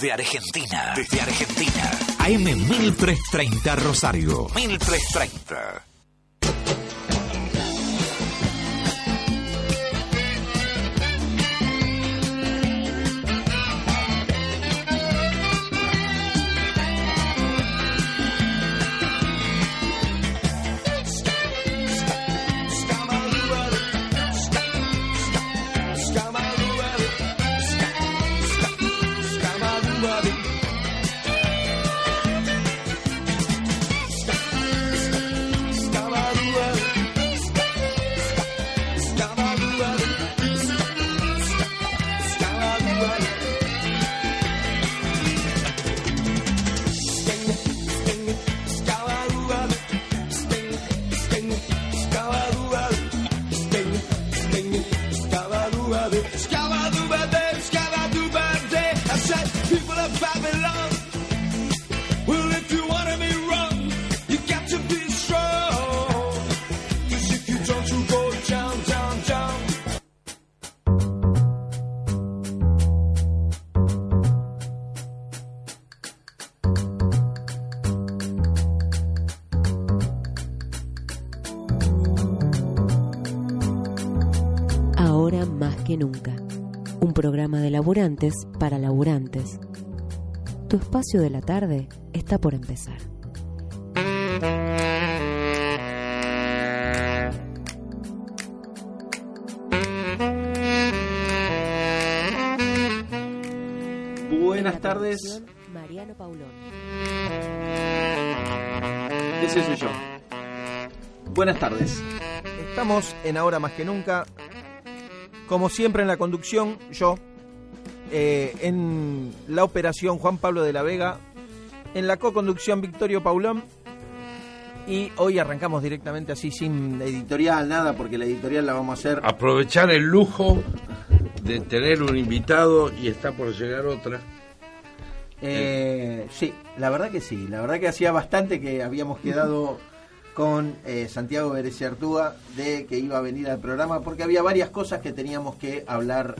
Desde Argentina, desde Argentina. AM 1330 Rosario. 1330. Para laburantes. Tu espacio de la tarde está por empezar. Buenas tardes. Mariano Paulón. Ese soy yo. Buenas tardes. Estamos en Ahora Más que Nunca. Como siempre en la conducción, yo, eh, en la operación Juan Pablo de la Vega, en la co-conducción Victorio Paulón. Y hoy arrancamos directamente así, sin editorial, nada, porque la editorial la vamos a hacer. Aprovechar el lujo de tener un invitado y está por llegar otra. Eh, sí, la verdad que sí, la verdad que hacía bastante que habíamos quedado con eh, Santiago Berecia Artúa de que iba a venir al programa porque había varias cosas que teníamos que hablar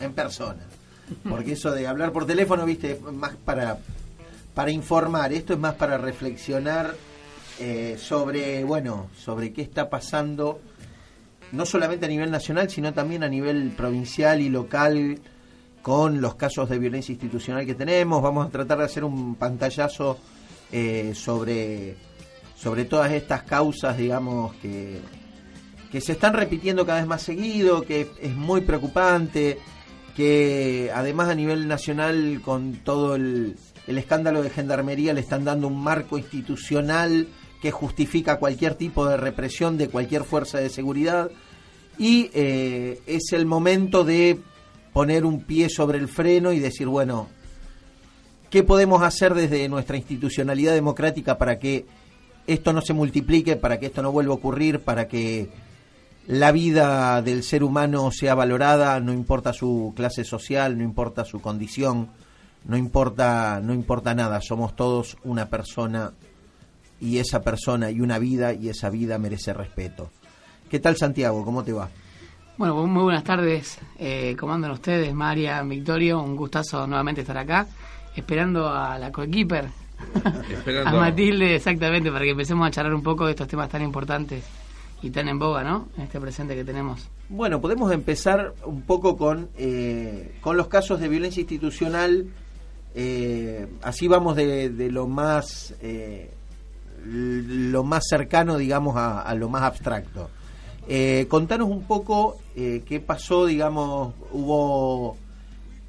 en persona. Porque eso de hablar por teléfono, viste, más para, para informar, esto es más para reflexionar eh, sobre, bueno, sobre qué está pasando, no solamente a nivel nacional, sino también a nivel provincial y local, con los casos de violencia institucional que tenemos. Vamos a tratar de hacer un pantallazo eh, sobre, sobre todas estas causas, digamos, que, que se están repitiendo cada vez más seguido, que es muy preocupante que además a nivel nacional con todo el, escándalo de gendarmería le están dando un marco institucional que justifica cualquier tipo de represión de cualquier fuerza de seguridad. Y eh, es el momento de poner un pie sobre el freno y decir, bueno, ¿qué podemos hacer desde nuestra institucionalidad democrática para que esto no se multiplique, para que esto no vuelva a ocurrir, para que la vida del ser humano sea valorada, no importa su clase social, no importa su condición, no importa, no importa nada, somos todos una persona y esa persona y una vida y esa vida merece respeto. ¿Qué tal Santiago? ¿Cómo te va? Bueno, muy buenas tardes. Eh, ¿Cómo andan ustedes? María, Victorio, un gustazo nuevamente estar acá, esperando a la coequiper, a Matilde, exactamente, para que empecemos a charlar un poco de estos temas tan importantes y tan en boga, ¿no? En este presente que tenemos. Bueno, podemos empezar un poco con, eh, con los casos de violencia institucional. Eh, así vamos de, lo más eh, lo más cercano, digamos, a, lo más abstracto. contanos un poco qué pasó, digamos, hubo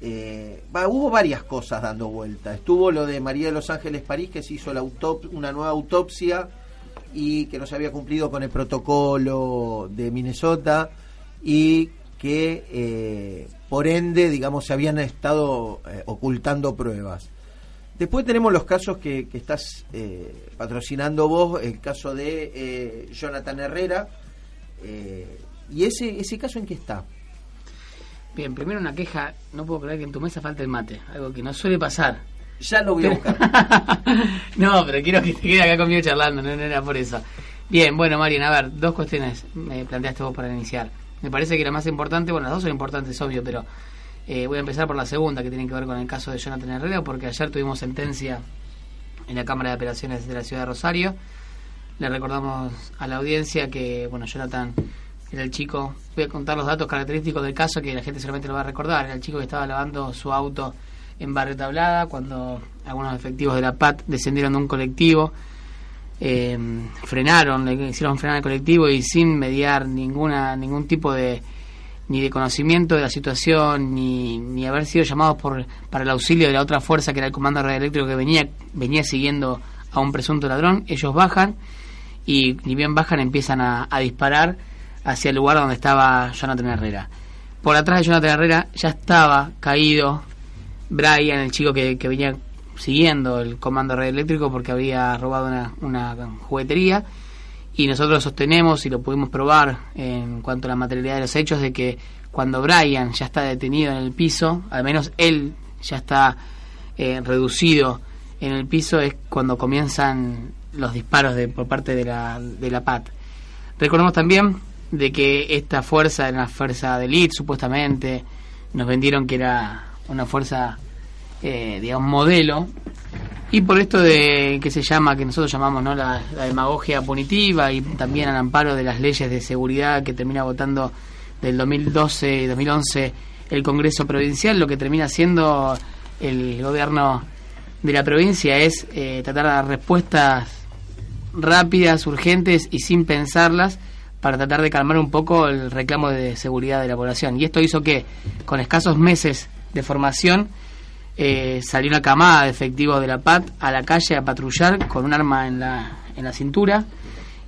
hubo varias cosas dando vuelta. Estuvo lo de María de los Ángeles París, que se hizo la una nueva autopsia y que no se había cumplido con el protocolo de Minnesota y que eh, por ende, digamos, se habían estado eh, ocultando pruebas. Después tenemos los casos que, estás eh, patrocinando vos, el caso de Jonathan Herrera. ¿Y ese, ese caso en qué está? Bien, primero una queja, no puedo creer que en tu mesa falte el mate, algo que no suele pasar. Ya lo voy a buscar. no, pero quiero que te quede acá conmigo charlando, no, era por eso. Bien, bueno, Marian, a ver, dos cuestiones me planteaste vos para iniciar. Me parece que la más importante, bueno, las dos son importantes, obvio, pero Eh, voy a empezar por la segunda, que tiene que ver con el caso de Jonathan Herrera, porque ayer tuvimos sentencia en la Cámara de Apelaciones de la Ciudad de Rosario. Le recordamos a la audiencia que, bueno, Jonathan era el chico, voy a contar los datos característicos del caso que la gente solamente lo va a recordar, era el chico que estaba lavando su auto en Barrio Tablada cuando algunos efectivos de la PAT descendieron de un colectivo, eh, frenaron, le hicieron frenar el colectivo y sin mediar ninguna ningún tipo de ni de conocimiento de la situación ni, ni haber sido llamados por para el auxilio de la otra fuerza que era el comando radioeléctrico que venía venía siguiendo a un presunto ladrón ellos bajan y ni bien bajan empiezan a, a disparar hacia el lugar donde estaba Jonathan Herrera. Por atrás de Jonathan Herrera ya estaba caído Brian el chico que, que venía siguiendo el comando radioeléctrico porque había robado una, una juguetería y nosotros sostenemos y lo pudimos probar en cuanto a la materialidad de los hechos de que cuando Brian ya está detenido en el piso, al menos él ya está eh, reducido en el piso, es cuando comienzan los disparos de, por parte de la, de la PAT. Recordemos también de que esta fuerza era una fuerza de elite, supuestamente, nos vendieron que era una fuerza, eh, digamos, modelo, y por esto de que se llama, que nosotros llamamos ¿no? la, demagogia punitiva y también al amparo de las leyes de seguridad que termina votando del 2012 y 2011 el Congreso Provincial, lo que termina haciendo el gobierno de la provincia es eh, tratar de dar respuestas rápidas, urgentes y sin pensarlas para tratar de calmar un poco el reclamo de seguridad de la población. Y esto hizo que, con escasos meses de formación, eh, salió una camada de efectivos de la PAT a la calle a patrullar con un arma en la, en la cintura.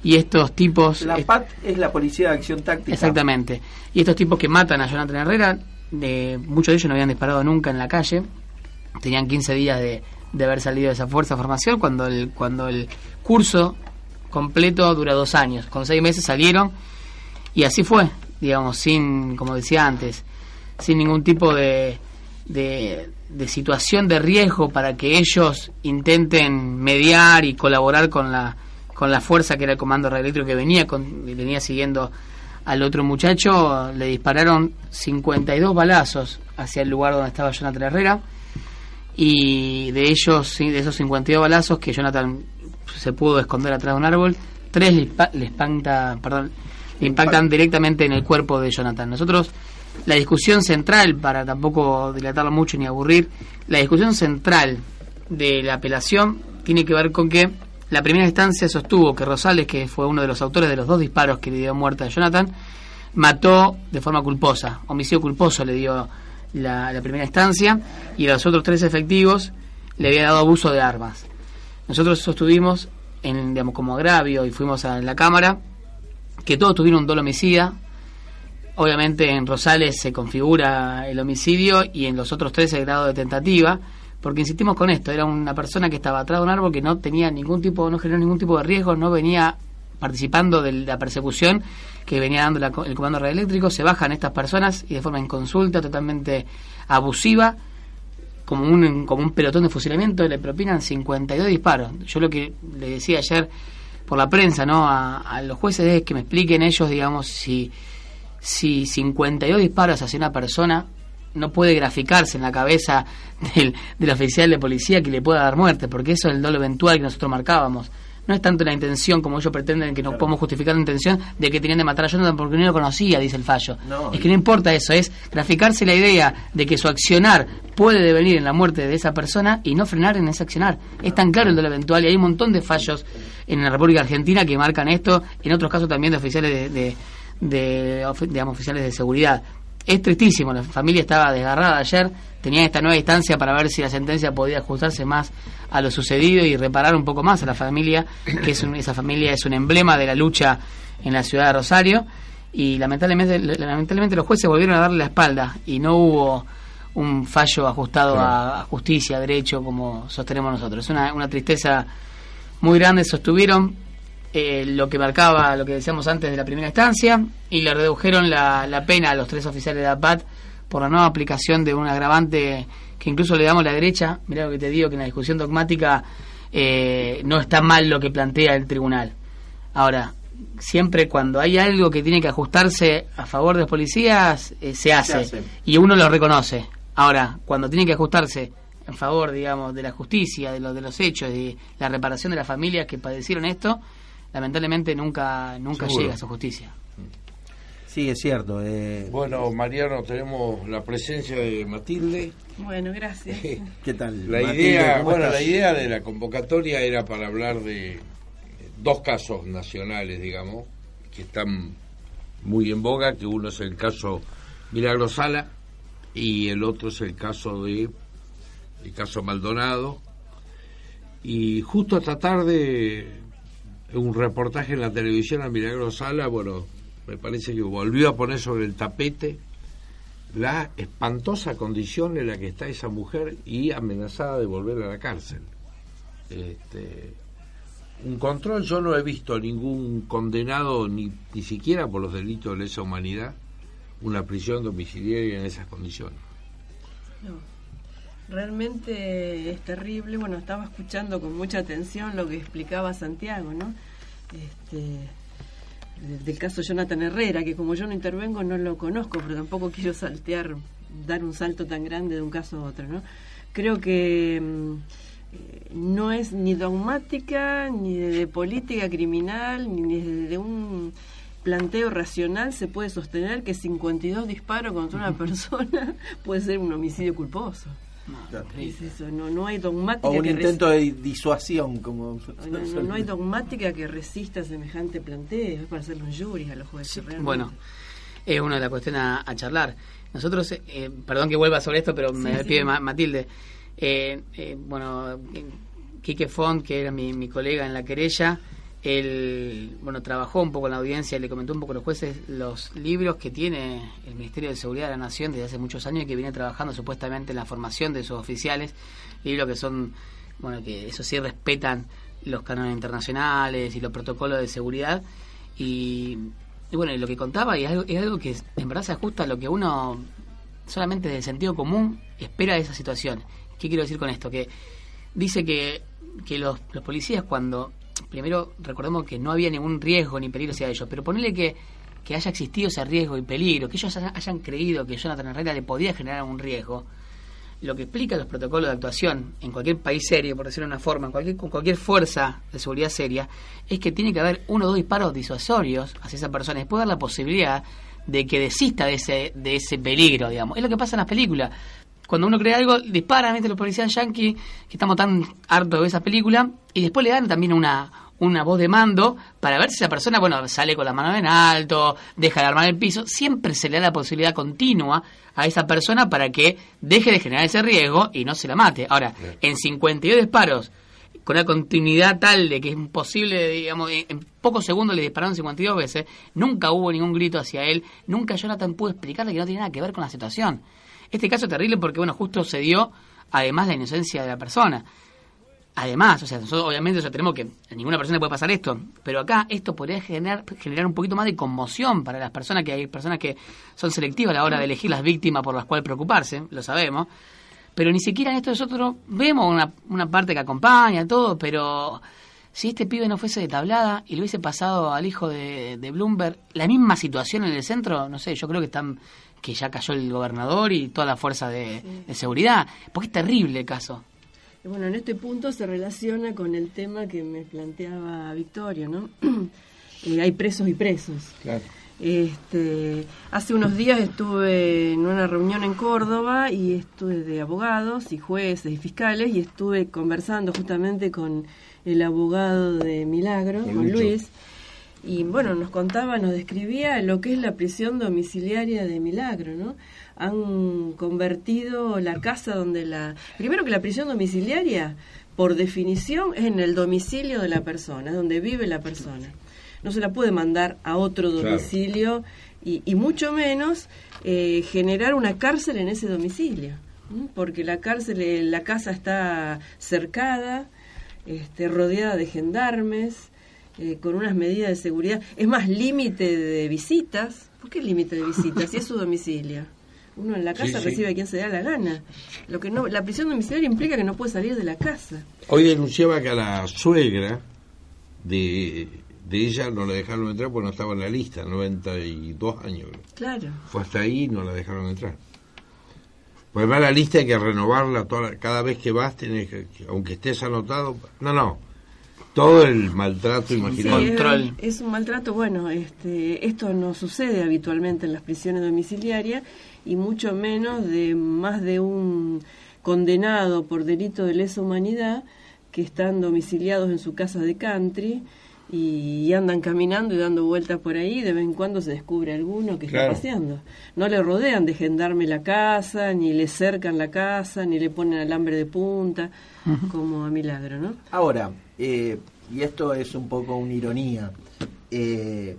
Y estos tipos. La PAT es la Policía de Acción Táctica. Exactamente. Y estos tipos que matan a Jonathan Herrera, de, muchos de ellos no habían disparado nunca en la calle. Tenían 15 días de, de haber salido de esa fuerza de formación cuando el, cuando el curso completo dura dos años. Con seis meses salieron y así fue, digamos, sin, como decía antes, sin ningún tipo de, de, de situación de riesgo para que ellos intenten mediar y colaborar con la con la fuerza que era el comando radioeléctrico que venía con, venía siguiendo al otro muchacho le dispararon 52 balazos hacia el lugar donde estaba Jonathan Herrera. Y de ellos de esos 52 balazos que Jonathan se pudo esconder atrás de un árbol tres le, le espanta, perdón, le impactan directamente en el cuerpo de Jonathan. Nosotros la discusión central, para tampoco dilatarlo mucho ni aburrir, la discusión central de la apelación tiene que ver con que la primera instancia sostuvo que Rosales, que fue uno de los autores de los dos disparos que le dio muerte a Jonathan, mató de forma culposa, homicidio culposo le dio la, primera instancia, y a los otros tres efectivos le había dado abuso de armas. Nosotros sostuvimos, en, digamos, como agravio, y fuimos a la Cámara, que todos tuvieron un dolo homicida, Obviamente en Rosales se configura el homicidio y en los otros tres el grado de tentativa, porque insistimos con esto, era una persona que estaba atrás de un árbol que no tenía ningún tipo, no generó ningún tipo de riesgo, no venía participando de la persecución que venía dando el comando radioeléctrico, se bajan estas personas y de forma inconsulta, totalmente abusiva, como un, como un pelotón de fusilamiento, le propinan 52 disparos. Yo lo que le decía ayer por la prensa ¿no? a, a los jueces es que me expliquen ellos, digamos, si si 52 disparos hacia una persona no puede graficarse en la cabeza del, del, oficial de policía que le pueda dar muerte, porque eso es el dolo eventual que nosotros marcábamos. No es tanto la intención como ellos pretenden que no podemos justificar la intención de que tenían de matar a Jonathan porque no lo conocía, dice el fallo. es que no importa eso, es graficarse la idea de que su accionar puede devenir en la muerte de esa persona y no frenar en ese accionar. Es tan claro el dolo eventual y hay un montón de fallos en la República Argentina que marcan esto, en otros casos también de oficiales de de digamos, oficiales de seguridad. Es tristísimo, la familia estaba desgarrada ayer, tenía esta nueva instancia para ver si la sentencia podía ajustarse más a lo sucedido y reparar un poco más a la familia, que es esa familia es un emblema de la lucha en la ciudad de Rosario y lamentablemente lamentablemente los jueces volvieron a darle la espalda y no hubo un fallo ajustado a, justicia, a derecho como sostenemos nosotros. Es una, una tristeza muy grande, sostuvieron eh, lo que marcaba lo que decíamos antes de la primera instancia y le redujeron la, la pena a los tres oficiales de APAT por la nueva aplicación de un agravante que incluso le damos a la derecha. Mira lo que te digo, que en la discusión dogmática eh, no está mal lo que plantea el tribunal. Ahora, siempre cuando hay algo que tiene que ajustarse a favor de los policías, eh, se, hace, y uno lo reconoce. Ahora, cuando tiene que ajustarse en favor, digamos, de la justicia, de, lo, de los hechos, de la reparación de las familias que padecieron esto, lamentablemente nunca nunca llega a su justicia. Sí, es cierto. Eh, bueno, Mariano, tenemos la presencia de Matilde. Bueno, gracias. ¿Qué tal? La idea, bueno, la idea de la convocatoria era para hablar de dos casos nacionales, digamos, que están muy en boga, que uno es el caso Milagro Sala y el otro es el caso de el caso Maldonado y justo esta tarde un reportaje en la televisión a Milagro Sala, bueno, me parece que volvió a poner sobre el tapete la espantosa condición en la que está esa mujer y amenazada de volver a la cárcel. Este, un control, yo no he visto ningún condenado, ni, ni siquiera por los delitos de lesa humanidad, una prisión domiciliaria en esas condiciones. No, realmente es terrible. Bueno, estaba escuchando con mucha atención lo que explicaba Santiago, ¿no? Este, del caso Jonathan Herrera, que como yo no intervengo no lo conozco, pero tampoco quiero saltear, dar un salto tan grande de un caso a otro, ¿no? Creo que mm, no es ni dogmática, ni de, política criminal, ni de un planteo racional se puede sostener que 52 disparos contra una persona puede ser un homicidio culposo. No, no, hay dogmática. O un intento de disuasión, como. No, hay dogmática que resista semejante planteo, es para hacerle un jury a los jueces. bueno, es una de las cuestiones a, charlar. Nosotros, eh, perdón que vuelva sobre esto, pero me pide Matilde. Eh, eh, bueno, Quique Font, que era mi, colega en la querella, él bueno trabajó un poco en la audiencia le comentó un poco a los jueces los libros que tiene el Ministerio de Seguridad de la Nación desde hace muchos años y que viene trabajando supuestamente en la formación de sus oficiales, libros que son, bueno, que eso sí respetan los cánones internacionales y los protocolos de seguridad. Y, bueno, y lo que contaba y es algo, es algo que en verdad se ajusta a lo que uno solamente de sentido común espera de esa situación. ¿Qué quiero decir con esto? Que dice que, que los, los policías cuando, primero recordemos que no había ningún riesgo ni peligro hacia ellos, pero ponerle que, que haya existido ese riesgo y peligro, que ellos hayan creído que Jonathan Herrera le podía generar un riesgo, lo que explica los protocolos de actuación en cualquier país serio, por decirlo de una forma, en cualquier, con cualquier fuerza de seguridad seria, es que tiene que haber uno o dos disparos disuasorios hacia esa persona y después dar la posibilidad de que desista de ese, de ese peligro, digamos. Es lo que pasa en las películas cuando uno cree algo, disparan, ¿viste? Los policías yankees, que estamos tan hartos de esa película, y después le dan también una, una voz de mando para ver si esa persona, bueno, sale con la mano en alto, deja de armar el piso. Siempre se le da la posibilidad continua a esa persona para que deje de generar ese riesgo y no se la mate. Ahora, en 52 disparos, con una continuidad tal de que es imposible, digamos, en pocos segundos le dispararon 52 veces, nunca hubo ningún grito hacia él, nunca Jonathan pudo explicarle que no tiene nada que ver con la situación. Este caso es terrible porque, bueno, justo se dio, además, la inocencia de la persona. Además, o sea, nosotros obviamente tenemos que a ninguna persona le puede pasar esto, pero acá esto podría generar, generar un poquito más de conmoción para las personas, que hay personas que son selectivas a la hora de elegir las víctimas por las cuales preocuparse, lo sabemos, pero ni siquiera en esto nosotros vemos una, una parte que acompaña, todo, pero si este pibe no fuese de tablada y le hubiese pasado al hijo de, de Bloomberg la misma situación en el centro, no sé, yo creo que están que ya cayó el gobernador y toda la fuerza de, seguridad, porque es terrible el caso. Bueno, en este punto se relaciona con el tema que me planteaba Victoria, ¿no? Eh, hay presos y presos. Claro. Este, hace unos días estuve en una reunión en Córdoba y estuve de abogados y jueces y fiscales y estuve conversando justamente con el abogado de Milagro, con Luis y bueno, nos contaba, nos describía lo que es la prisión domiciliaria de Milagro, ¿no? Han convertido la casa donde la... Primero que la prisión domiciliaria, por definición, es en el domicilio de la persona, es donde vive la persona. No se la puede mandar a otro domicilio y, y, mucho menos eh, generar una cárcel en ese domicilio, porque la cárcel, la casa está cercada, este, rodeada de gendarmes, eh, con unas medidas de seguridad. Es más, límite de visitas. ¿Por qué límite de visitas? si es su domicilio. Uno en la casa recibe a quien se da la gana. Lo que no, la prisión domiciliaria implica que no puede salir de la casa. Hoy denunciaba que a la suegra de, de ella no la dejaron entrar porque no estaba en la lista, 92 años. Claro. Fue hasta ahí y no la dejaron entrar. Pues va la lista hay que renovarla toda, cada vez que vas, tenés que, aunque estés anotado. No, no. Todo el maltrato imaginario. es, un maltrato, bueno, este, esto no sucede habitualmente en las prisiones domiciliarias y mucho menos de más de un condenado por delito de lesa humanidad que están domiciliados en su casa de country y andan caminando y dando vueltas por ahí, de vez en cuando se descubre alguno que está paseando. No le rodean de gendarme la casa, ni le cercan la casa, ni le ponen alambre de punta, como a Milagro, ¿no? Ahora, eh, y esto es un poco una ironía, eh,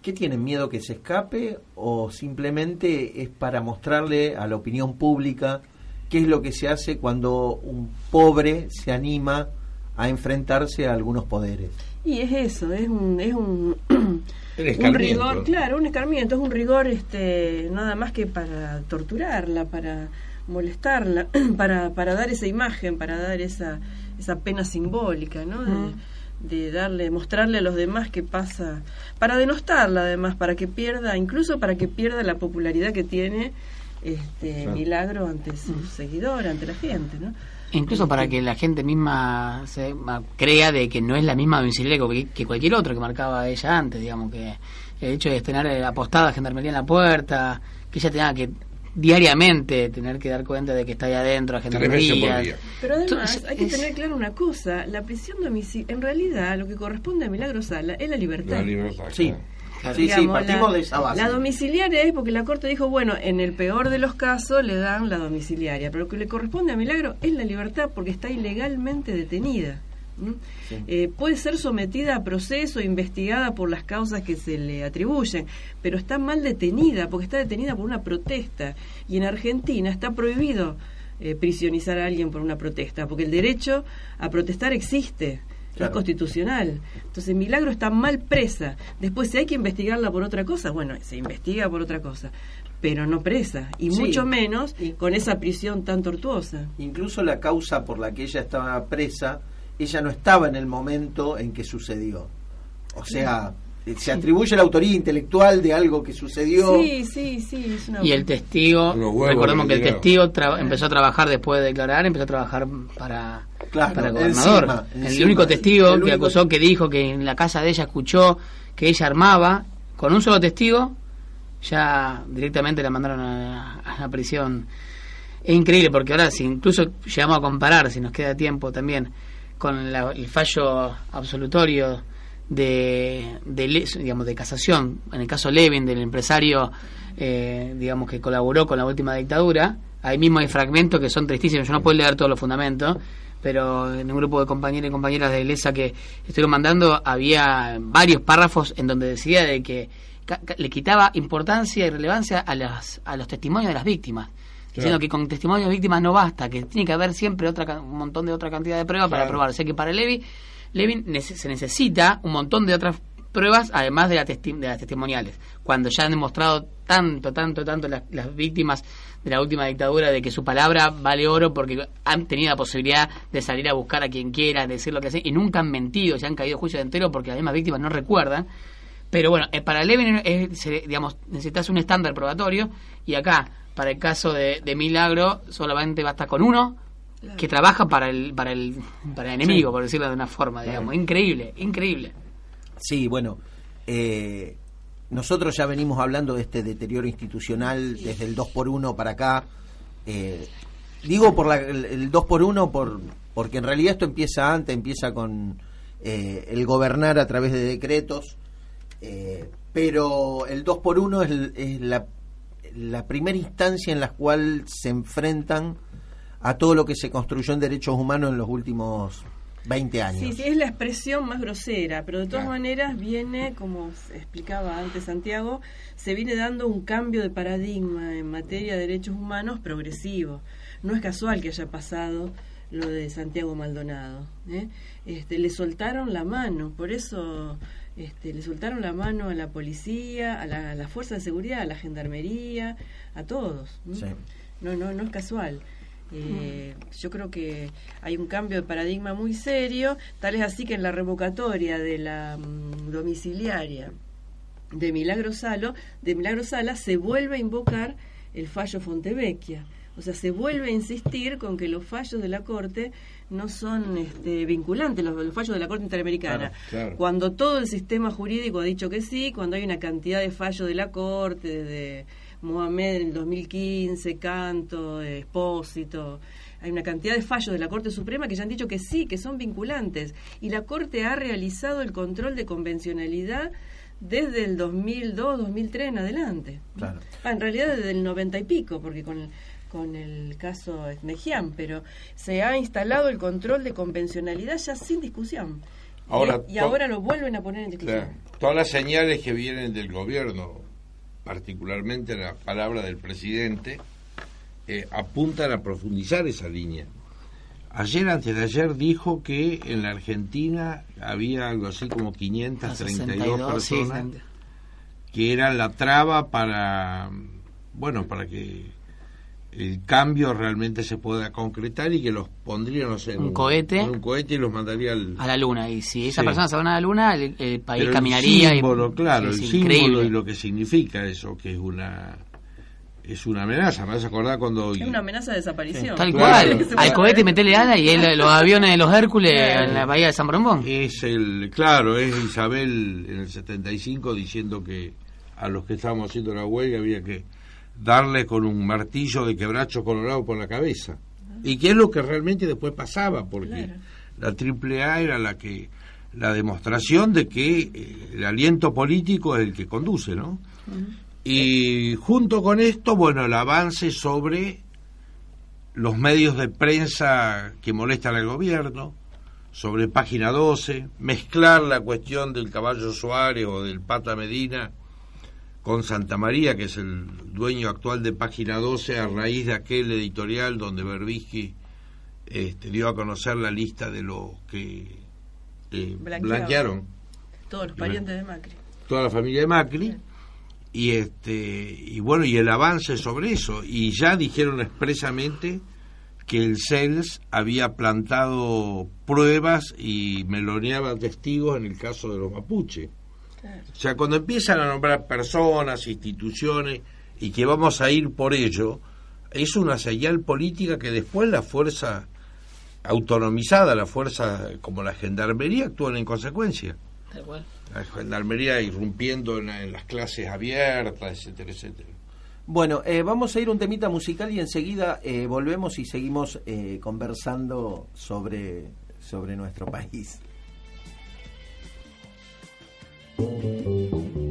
¿qué tienen miedo que se escape o simplemente es para mostrarle a la opinión pública qué es lo que se hace cuando un pobre se anima a enfrentarse a algunos poderes? Y es eso, es un, es un, un rigor, claro, un escarmiento, es un rigor este, nada más que para torturarla, para molestarla, para, para dar esa imagen, para dar esa, esa pena simbólica, ¿no? De, darle, mostrarle a los demás qué pasa, para denostarla además, para que pierda, incluso para que pierda la popularidad que tiene este Milagro ante sus seguidores, ante la gente, ¿no? Incluso para que la gente misma se crea de que no es la misma domiciliaria que, cualquier otro que marcaba ella antes, digamos, que el hecho de tener apostada gendarmería en la puerta, que ella tenga que diariamente tener que dar cuenta de que está ahí adentro a gendarmería. Pero además hay que tener claro una cosa, la prisión domiciliaria, en realidad lo que corresponde a Milagro Sala es la libertad. La libertad, sí. Sí, sí, partimos de esa base. La domiciliaria es porque la Corte dijo, bueno, en el peor de los casos le dan la domiciliaria, pero lo que le corresponde a Milagro es la libertad porque está ilegalmente detenida. Eh, puede ser sometida a proceso, investigada por las causas que se le atribuyen, pero está mal detenida porque está detenida por una protesta. Y en Argentina está prohibido eh, prisionizar a alguien por una protesta, porque el derecho a protestar existe es constitucional. Entonces, Milagro está mal presa. Después, si hay que investigarla por otra cosa, bueno, se investiga por otra cosa, pero no presa, y mucho menos con esa prisión tan tortuosa. Incluso la causa por la que ella estaba presa, ella no estaba en el momento en que sucedió. O sea, se atribuye la autoría intelectual de algo que sucedió. Sí, sí, sí. Y el testigo, recordemos que el testigo empezó a trabajar después de declarar, empezó a trabajar para, para el gobernador. el único testigo que acusó, que dijo que en la casa de ella escuchó que ella armaba, con un solo testigo, ya directamente la mandaron a, la prisión. Es increíble porque ahora, si incluso llegamos a comparar, si nos queda tiempo también, con el fallo absolutorio de, digamos, de casación, en el caso Levin, del empresario eh, digamos que colaboró con la última dictadura, ahí mismo hay fragmentos que son tristísimos, yo no puedo leer todos los fundamentos, pero en un grupo de compañeros y compañeras de iglesia que estuvieron mandando había varios párrafos en donde decía de que le quitaba importancia y relevancia a, las, a los testimonios de las víctimas. Diciendo que con testimonios de víctimas no basta, que tiene que haber siempre otra, un montón de otra cantidad de pruebas para probar. O sea que para Levi Levin se necesita un montón de otras pruebas, además de, de las testimoniales. Cuando ya han demostrado tanto, tanto, tanto las, víctimas de la última dictadura de que su palabra vale oro porque han tenido la posibilidad de salir a buscar a quien quiera, decir lo que sea, y nunca han mentido, se han caído juicios de entero porque las mismas víctimas no recuerdan. Pero bueno, eh, para Levin es, digamos, necesitas un estándar probatorio y acá, para el caso de, de Milagro, solamente basta con uno que trabaja para el, para el, para el enemigo, por decirlo de una forma, digamos. Increíble, increíble. Sí, bueno, eh, nosotros ya venimos hablando de este deterioro institucional desde el 2 por 1 para acá. Eh, digo por el, 2 por 1 por, porque en realidad esto empieza antes, empieza con eh, el gobernar a través de decretos, pero el 2 por 1 es, es la, la primera instancia en la cual se enfrentan a todo lo que se construyó en derechos humanos en los últimos 20 años. Sí, sí, es la expresión más grosera, pero de todas maneras viene, como explicaba antes Santiago, se viene dando un cambio de paradigma en materia de derechos humanos progresivo. No es casual que haya pasado lo de Santiago Maldonado. ¿eh? Este, le soltaron la mano, por eso este, le soltaron la mano a la policía, a la, fuerza de seguridad, a la gendarmería, a todos. No, no, no es casual. Eh, yo creo que hay un cambio de paradigma muy serio, tal es así que en la revocatoria de la mm, domiciliaria de Milagro Salo, de Milagro Sala se vuelve a invocar el fallo Fontevecchia. O sea, se vuelve a insistir con que los fallos de la Corte no son este, vinculantes, los, fallos de la Corte Interamericana. Cuando todo el sistema jurídico ha dicho que sí, cuando hay una cantidad de fallos de la Corte, de Mohamed en el 2015, Canto, Expósito, hay una cantidad de fallos de la Corte Suprema que ya han dicho que sí, que son vinculantes. Y la Corte ha realizado el control de convencionalidad desde el 2002, 2003 en adelante. Claro. Ah, en realidad desde el 90 y pico, porque con con el caso Mejian, pero se ha instalado el control de convencionalidad ya sin discusión. Ahora, y, ahora lo vuelven a poner en discusión. Todas las señales que vienen del gobierno, particularmente la palabra del presidente, eh, apuntan a profundizar esa línea. Ayer, antes de ayer, dijo que en la Argentina había algo así como 532 personas que eran la traba para, bueno, para que el cambio realmente se pueda concretar y que los pondría, no sé, un, cohete, un cohete y los mandaría a la luna. Y si esa persona se va a la luna, el, país caminaría. El símbolo, claro, el símbolo y lo que significa eso, que es una es una amenaza, me vas a acordar cuando... Es una amenaza de desaparición. Tal cual, al cohete metele ala y los aviones de los Hércules en la bahía de San Brombón. Es el, claro, es Isabel en el 75 diciendo que a los que estábamos haciendo la huelga había que darle con un martillo de quebracho colorado por la cabeza. Y que es lo que realmente después pasaba, porque la AAA era la que la demostración de que eh, el aliento político es el que conduce, ¿no? Y junto con esto, bueno, el avance sobre los medios de prensa que molestan al gobierno, sobre página 12, mezclar la cuestión del caballo Suárez o del Pata Medina con Santa María, que es el dueño actual de Página 12, a raíz de aquel editorial donde Berbisky este, dio a conocer la lista de los que eh, blanquearon. Todos los parientes de Macri. Toda la familia de Macri. Y, este, y bueno, y el avance sobre eso. Y ya dijeron expresamente que el CELS había plantado pruebas y meloneaba testigos en el caso de los mapuches o sea, cuando empiezan a nombrar personas, instituciones, y que vamos a ir por ello, es una señal política que después la fuerza autonomizada, la fuerza como la gendarmería, actúan en consecuencia. La gendarmería irrumpiendo en, las clases abiertas, etcétera, etcétera. Bueno, eh, vamos a ir un temita musical y enseguida eh, volvemos y seguimos eh, conversando sobre, sobre nuestro país. Thank you.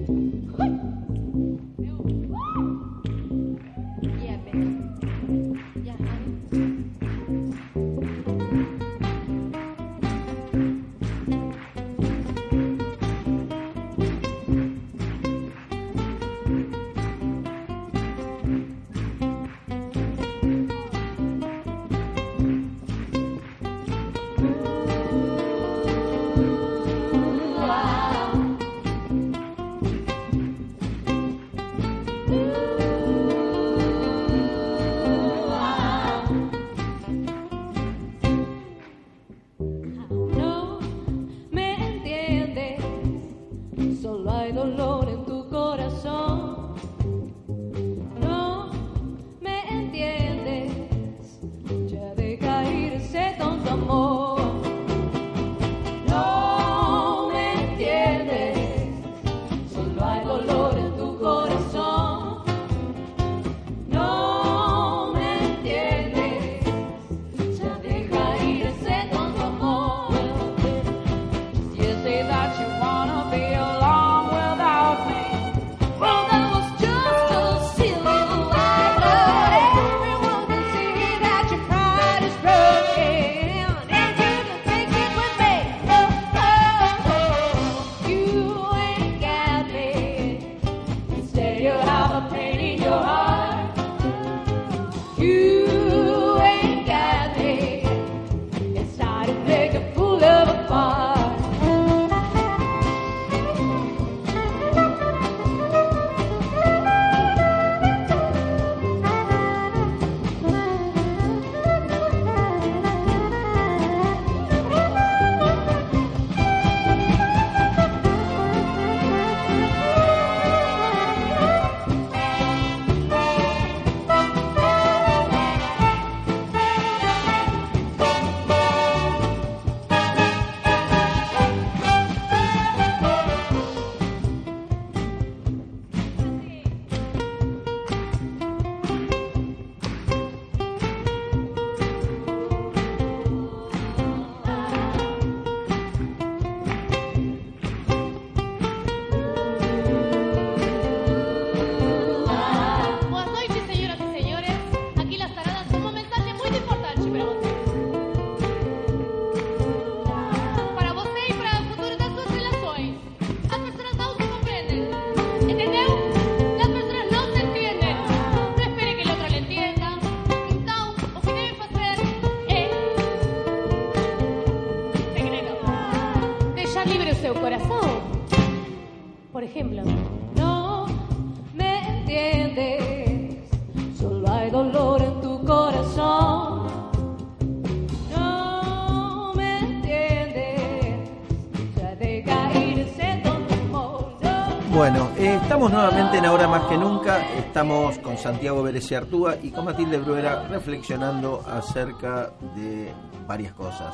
Bueno, eh, estamos nuevamente en Ahora Más que Nunca. Estamos con Santiago Vélez Artúa y con Matilde Bruera reflexionando acerca de varias cosas.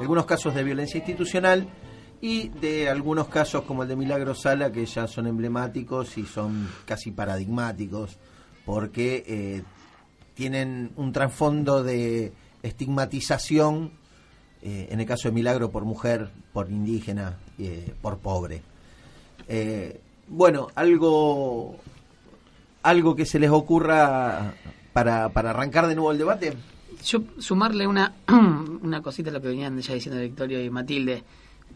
Algunos casos de violencia institucional y de algunos casos como el de Milagro Sala que ya son emblemáticos y son casi paradigmáticos porque eh, tienen un trasfondo de estigmatización, eh, en el caso de Milagro por mujer, por indígena, eh, por pobre. Bueno, algo, algo que se les ocurra para, para arrancar de nuevo el debate. Yo sumarle una, una cosita a lo que venían ya diciendo Victorio y Matilde,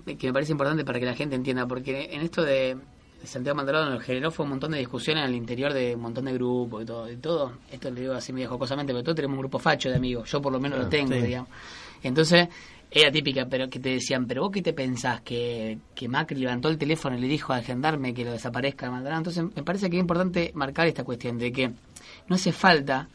eh, que me parece importante para que la gente entienda, porque en esto de, Santiago Maldonado nos generó fue un montón de discusiones al interior de un montón de grupos y todo. Y todo esto le digo así medio jocosamente, pero todos tenemos un grupo facho de amigos, yo por lo menos lo tengo, sí. digamos. Entonces, era típica, pero que te decían, pero vos qué te pensás, que, que Macri levantó el teléfono y le dijo al gendarme que lo desaparezca Maldonado. Entonces, me parece que es importante marcar esta cuestión de que no hace falta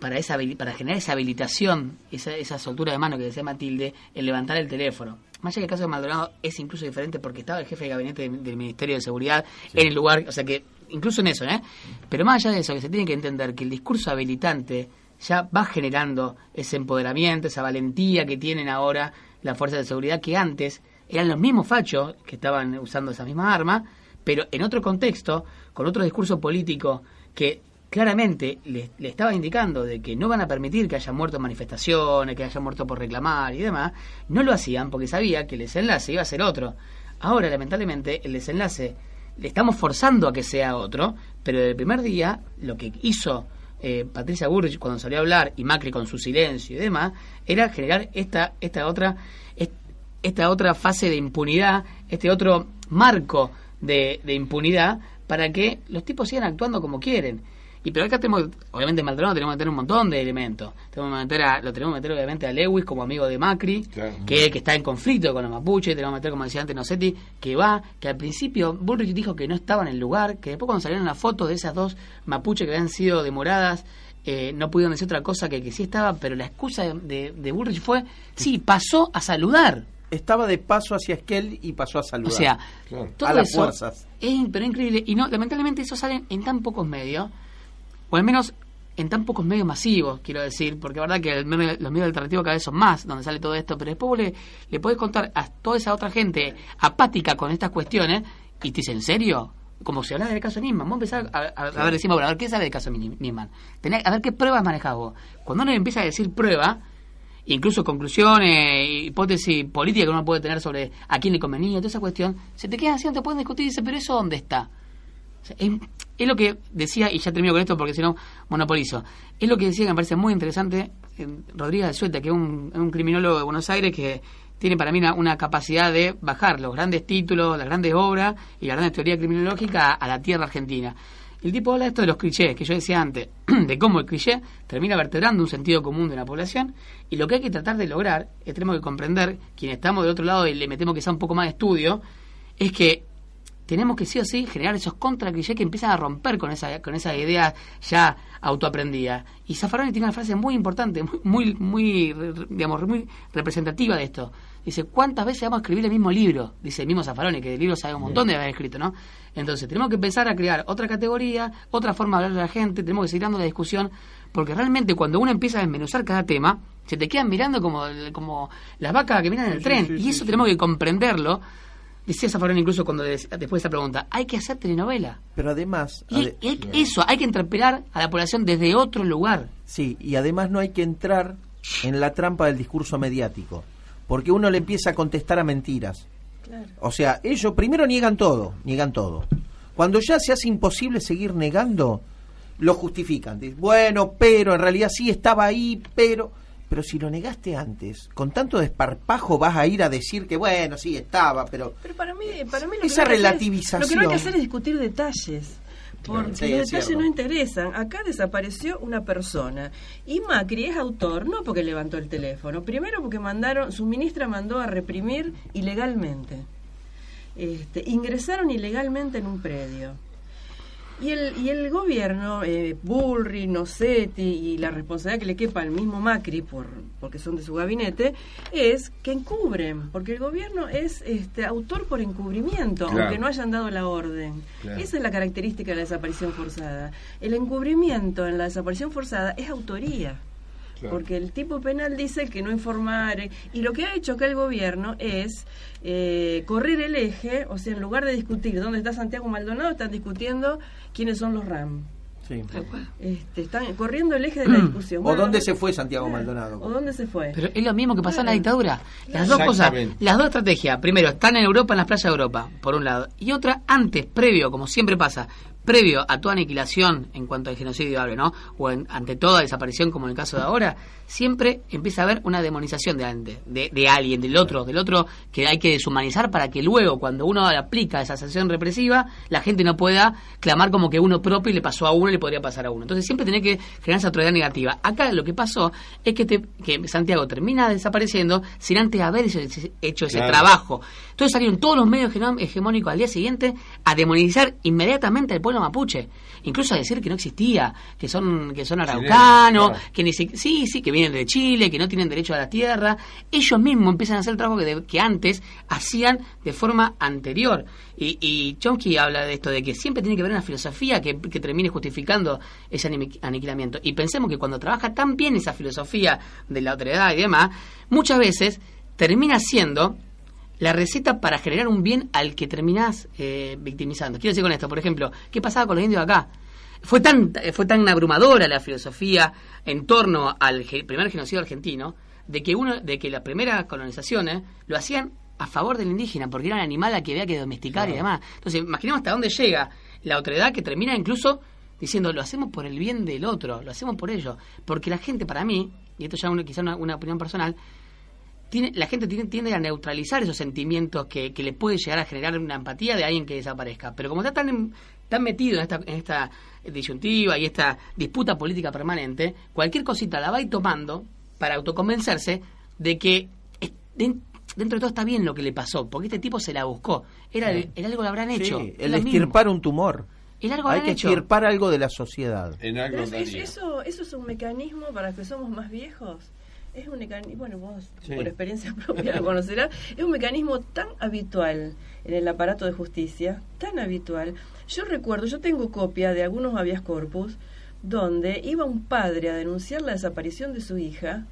para esa para generar esa habilitación, esa, esa soltura de mano que decía Matilde, el levantar el teléfono. Más allá que el caso de Maldonado es incluso diferente porque estaba el jefe de gabinete de- del Ministerio de Seguridad en el lugar, o sea que incluso en eso, ¿eh? Pero más allá de eso, que se tiene que entender que el discurso habilitante ya va generando ese empoderamiento, esa valentía que tienen ahora las fuerzas de seguridad que antes eran los mismos fachos que estaban usando esa misma arma, pero en otro contexto, con otro discurso político que claramente le, estaba indicando de que no van a permitir que haya muerto en manifestaciones, que haya muerto por reclamar y demás, no lo hacían porque sabía que el desenlace iba a ser otro. Ahora, lamentablemente, el desenlace le estamos forzando a que sea otro, pero desde el primer día lo que hizo eh, Patricia Burrich cuando salió a hablar y Macri con su silencio y demás, era generar esta, esta otra est- esta otra fase de impunidad, este otro marco de, de impunidad para que los tipos sigan actuando como quieren. Y pero acá tenemos, obviamente en Maldonado tenemos que tener un montón de elementos. Tenemos que meter a, lo tenemos que meter obviamente a Lewis como amigo de Macri, Claro. que que está en conflicto con los mapuches, tenemos que meter, como decía antes Nocetti, que va, que al principio Bullrich dijo que no estaba en el lugar, que después cuando salieron las fotos de esas dos mapuches que habían sido demoradas, eh, no pudieron decir otra cosa que que sí estaba, pero la excusa de, de, de Bullrich fue, sí, pasó a saludar. Estaba de paso hacia Esquel y pasó a saludar. O sea, Claro. todo A las eso fuerzas. es pero increíble. Y no, lamentablemente eso sale en tan pocos medios, o al menos en tan pocos medios masivos, quiero decir, porque es verdad que el los medios alternativos cada vez son más donde sale todo esto, pero después le, le podés contar a toda esa otra gente apática con estas cuestiones y te dice, ¿en serio? Como si hablara del caso Nisman. Vos empezás a, a- a ver, decimos, bueno, a ver, ¿qué sabe del caso Ni- Nisman? Tenés- a ver qué pruebas manejás vos. Cuando uno le empieza a decir prueba, incluso conclusiones, hipótesis políticas que uno puede tener sobre a quién le convenía, toda esa cuestión, se te quedan así, no te pueden discutir y dice, pero eso dónde está. O sea, es, es lo que decía, y ya termino con esto porque si no monopolizo, es lo que decía que me parece muy interesante Rodríguez de Suelta, que es un, criminólogo de Buenos Aires que tiene para mí una, una capacidad de bajar los grandes títulos, las grandes obras y las grandes teorías criminológicas a, la tierra argentina. El tipo habla de esto de los clichés, que yo decía antes, de cómo el cliché termina vertebrando un sentido común de la población, y lo que hay que tratar de lograr, es tenemos que comprender, quienes estamos del otro lado y le metemos quizá un poco más de estudio, es que tenemos que sí o sí generar esos contra que empiezan a romper con esa con esa idea ya autoaprendida. Y Zaffaroni tiene una frase muy importante, muy muy, muy, digamos muy representativa de esto. Dice, ¿cuántas veces vamos a escribir el mismo libro? Dice el mismo Zaffaroni, que de libros sabe un montón de haber escrito, ¿no? Entonces, tenemos que empezar a crear otra categoría, otra forma de hablar a la gente, tenemos que seguir dando la discusión, porque realmente cuando uno empieza a desmenuzar cada tema, se te quedan mirando como, como las vacas que miran en el tren, y eso tenemos que comprenderlo. Decía Zaffaroni incluso cuando de- después de esa pregunta, hay que hacer telenovela. Pero además, Y, ade- y hay- eso, hay que interpelar a la población desde otro lugar. sí, y además no hay que entrar en la trampa del discurso mediático, porque uno le empieza a contestar a mentiras. O sea, ellos primero niegan todo, niegan todo. Cuando ya se hace imposible seguir negando, lo justifican. Dicen, Bueno, pero en realidad sí estaba ahí, pero... Pero si lo negaste antes, con tanto desparpajo vas a ir a decir que bueno, sí estaba, pero... Pero para mí, para mí lo Esa que no hay que hacer es- relativización. lo que no hay que hacer es discutir detalles. Porque Sí, los es detalles no interesan. Acá desapareció una persona. Y Macri es autor, no porque levantó el teléfono. Primero porque mandaron, su ministra mandó a reprimir ilegalmente. este, ingresaron ilegalmente en un predio. Y el, y el gobierno, eh, Bullrich, Nocetti y la responsabilidad que le quepa al mismo Macri, por, porque son de su gabinete, es que encubren, porque el gobierno es este, autor por encubrimiento, Claro. aunque no hayan dado la orden. Claro. Esa es la característica de la desaparición forzada. El encubrimiento en la desaparición forzada es autoría. Claro. Porque el tipo penal dice que no informare. Y lo que ha hecho acá el gobierno es eh, correr el eje, o sea, en lugar de discutir dónde está Santiago Maldonado, están discutiendo quiénes son los RAM. Sí. Este, están corriendo el eje de la discusión. ¿O Bueno, dónde se fue Santiago Maldonado? ¿O dónde se fue? Pero es lo mismo que pasó en la dictadura. Las dos cosas, las dos estrategias. Primero, están en Europa, en las playas de Europa, por un lado. Y otra, antes, previo, como siempre pasa, previo a toda aniquilación en cuanto al genocidio hable, ¿no? O en- ante toda desaparición, como en el caso de ahora, siempre empieza a haber una demonización de, de, de alguien, del otro, del otro que hay que deshumanizar para que luego, cuando uno aplica esa sanción represiva, la gente no pueda clamar como que uno propio le pasó a uno y le podría pasar a uno. Entonces siempre tiene que generar esa autoridad negativa. Acá lo que pasó es que, te- que Santiago termina desapareciendo sin antes haber hecho, ese- hecho ese Claro. trabajo. Entonces salieron todos los medios hegemó- hegemónicos al día siguiente a demonizar inmediatamente al pueblo mapuche. Incluso a decir que no existía, que son, que son araucanos, claro. que ni si- sí, sí, que vienen de Chile, que no tienen derecho a la tierra. Ellos mismos empiezan a hacer el trabajo que, de- que antes hacían de forma anterior. Y, y Chomsky habla de esto, de que siempre tiene que haber una filosofía que, que termine justificando ese aniquilamiento. Y pensemos que cuando trabaja tan bien esa filosofía de la otredad y demás, muchas veces termina siendo la receta para generar un bien al que terminás eh, victimizando. Quiero decir con esto, por ejemplo, ¿qué pasaba con los indios acá? Fue tan, eh, fue tan abrumadora la filosofía en torno al ge- primer genocidio argentino, de que uno, de que las primeras colonizaciones lo hacían a favor del indígena, porque era un animal a que había que domesticar y demás. Entonces, imaginemos hasta dónde llega la otredad que termina incluso diciendo lo hacemos por el bien del otro, lo hacemos por ello. Porque la gente, para mí, y esto ya es quizá una, una opinión personal, tiene, la gente tiene- tiende a neutralizar esos sentimientos que, que le puede llegar a generar una empatía de alguien que desaparezca. Pero como está tan, en- tan metido en esta, en esta disyuntiva y esta disputa política permanente, cualquier cosita la va a ir tomando para autoconvencerse de que dentro de todo está bien lo que le pasó, porque este tipo se la buscó. Era, el, el algo lo habrán hecho. Sí, el lo mismo. extirpar un tumor. Hay que hecho. extirpar algo de la sociedad. En algo Pero es- es- daría. eso, eso es un mecanismo para que somos más viejos. Es un mecanismo, bueno, vos Sí. por experiencia propia lo conocerás, es un mecanismo tan habitual en el aparato de justicia, tan habitual. Yo recuerdo, yo tengo copia de algunos habeas corpus donde iba un padre a denunciar la desaparición de su hija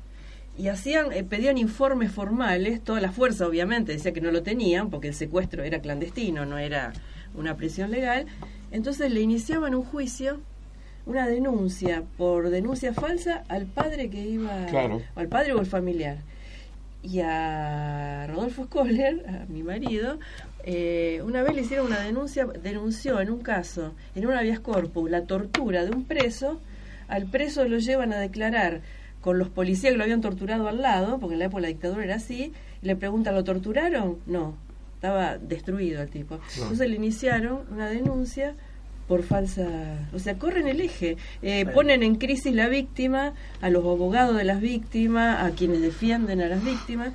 y hacían eh, pedían informes formales, toda la fuerza obviamente decía que no lo tenían porque el secuestro era clandestino, no era una prisión legal. Entonces le iniciaban un juicio una denuncia por denuncia falsa al padre que iba, Claro. o al padre o al familiar. Y a Rodolfo Scholler, a mi marido, eh, una vez le hicieron una denuncia, denunció en un caso, en un habeas corpus, la tortura de un preso, al preso lo llevan a declarar con los policías que lo habían torturado al lado, porque en la época de la dictadura era así, y le preguntan, ¿lo torturaron? No, estaba destruido el tipo. Entonces le iniciaron una denuncia por falsa, o sea, corren el eje, eh, ponen en crisis la víctima, a los abogados de las víctimas, a quienes defienden a las víctimas.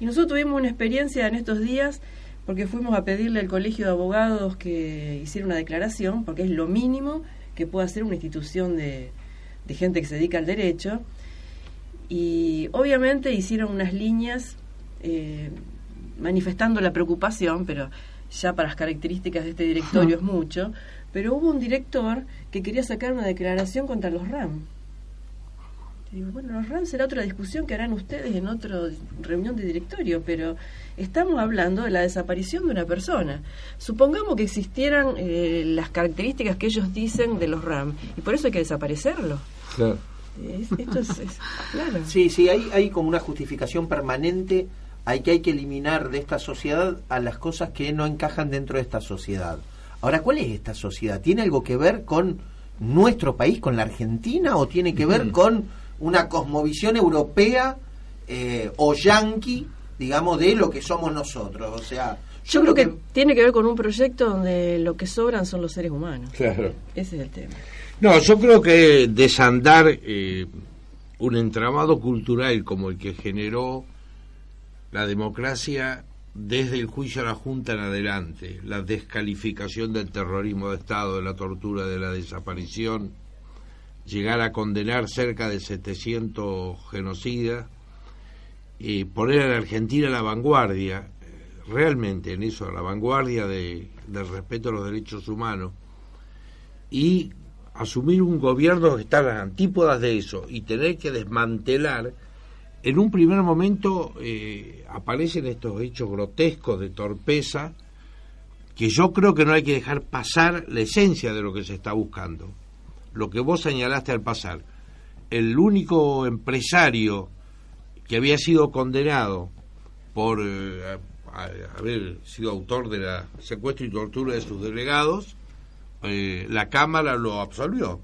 Y nosotros tuvimos una experiencia en estos días porque fuimos a pedirle al colegio de abogados que hiciera una declaración, porque es lo mínimo que puede hacer una institución de, de gente que se dedica al derecho. Y obviamente hicieron unas líneas eh, manifestando la preocupación, pero ya para las características de este directorio es mucho, pero hubo un director que quería sacar una declaración contra los RAM. Y digo, bueno, los RAM será otra discusión que harán ustedes en otra reunión de directorio, pero estamos hablando de la desaparición de una persona. Supongamos que existieran eh, las características que ellos dicen de los RAM, y por eso hay que desaparecerlo. Claro. Es- esto es, es- claro. Sí, sí, hay, hay como una justificación permanente, hay que hay que eliminar de esta sociedad a las cosas que no encajan dentro de esta sociedad. Ahora, ¿cuál es esta sociedad? ¿Tiene algo que ver con nuestro país, con la Argentina, o tiene que ver con una cosmovisión europea eh, o yanqui, digamos, de lo que somos nosotros? O sea, Yo creo que tiene que ver con un proyecto donde lo que sobran son los seres humanos. Claro. Ese es el tema. No, yo creo que desandar eh, un entramado cultural como el que generó la democracia desde el juicio a la Junta en adelante, la descalificación del terrorismo de Estado, de la tortura, de la desaparición, llegar a condenar cerca de 700 genocidas, y poner a la Argentina a la vanguardia, realmente en eso, a la vanguardia de, del respeto a los derechos humanos, y asumir un gobierno que está a las antípodas de eso y tener que desmantelar, en un primer momento eh, aparecen estos hechos grotescos de torpeza que yo creo que no hay que dejar pasar la esencia de lo que se está buscando. Lo que vos señalaste al pasar. El único empresario que había sido condenado por eh, haber sido autor de la secuestro y tortura de sus delegados, eh, la Cámara lo absolvió.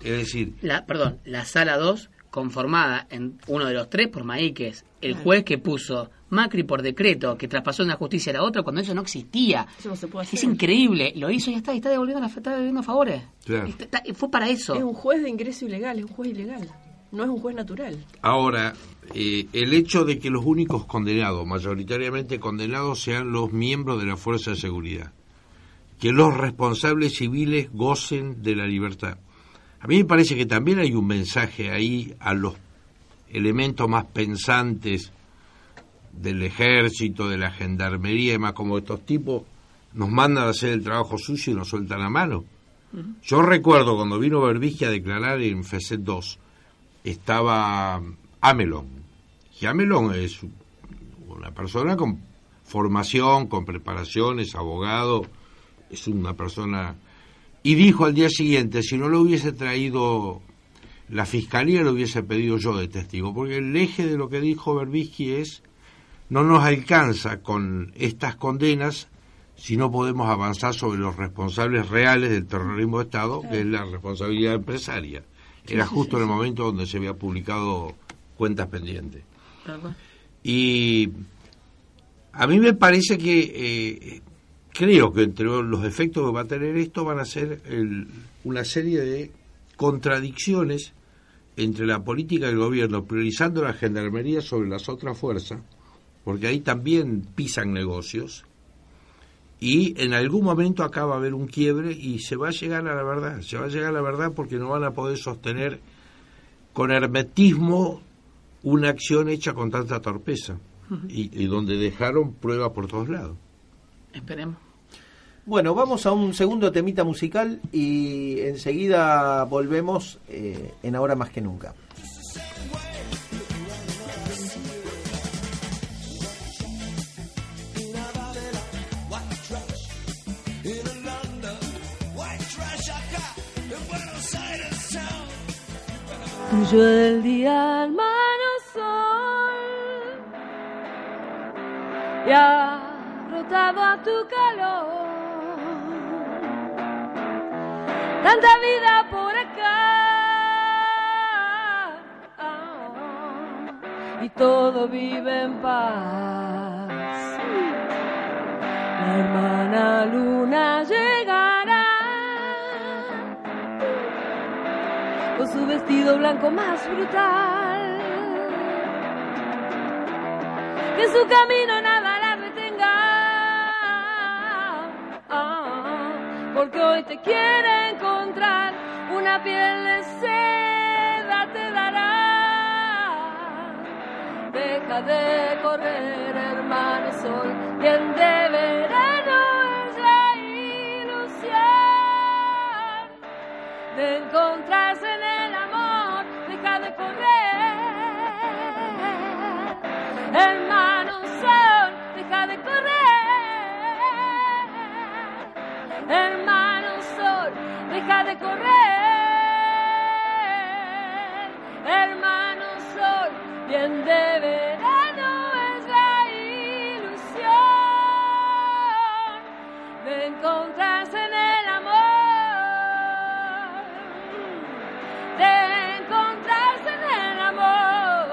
Es decir... La, perdón, la Sala 2, conformada en uno de los tres por Maíquez, el juez que puso Macri por decreto, que traspasó una justicia a la otra cuando eso no existía. Es increíble. Lo hizo y ya está, y está devolviendo, está devolviendo favores. fue para eso. Es un juez de ingreso ilegal, es un juez ilegal. No es un juez natural. Ahora, eh, el hecho de que los únicos condenados, mayoritariamente condenados, sean los miembros de la Fuerza de Seguridad que los responsables civiles gocen de la libertad. A mí me parece que también hay un mensaje ahí a los elementos más pensantes del ejército, de la gendarmería y más como estos tipos nos mandan a hacer el trabajo sucio y nos sueltan la mano. Yo recuerdo cuando vino Berbisky a declarar en FESET 2, estaba Amelón. Y Amelón es una persona con formación, con preparaciones, abogado, es una persona... Y dijo al día siguiente, si no lo hubiese traído la fiscalía, lo hubiese pedido yo de testigo, porque el eje de lo que dijo Berbisky es, no nos alcanza con estas condenas si no podemos avanzar sobre los responsables reales del terrorismo de Estado, que es la responsabilidad empresaria. Era justo en el momento donde se había publicado cuentas pendientes. Y a mí me parece que eh, creo que entre los efectos que va a tener esto van a ser una serie de contradicciones entre la política del gobierno, priorizando la gendarmería sobre las otras fuerzas, porque ahí también pisan negocios, y en algún momento acaba a haber un quiebre y se va a llegar a la verdad, se va a llegar a la verdad porque no van a poder sostener con hermetismo una acción hecha con tanta torpeza y donde dejaron pruebas por todos lados. Esperemos. Bueno, vamos a un segundo temita musical y enseguida volvemos eh, en Ahora más que nunca. Yo del día sol ya rotado a tu calor tanta vida por acá. y todo vive en paz. La hermana luna llegará con su vestido blanco más brutal. Que su camino nada porque hoy te quiere encontrar, una piel de seda te dará. Deja de correr, hermano sol, bien de verano es la ilusión de encontrarse en el amor, deja de correr, deja de correr, hermano sol, bien de verano es la ilusión de encontrarse en el amor, de encontrarse en el amor.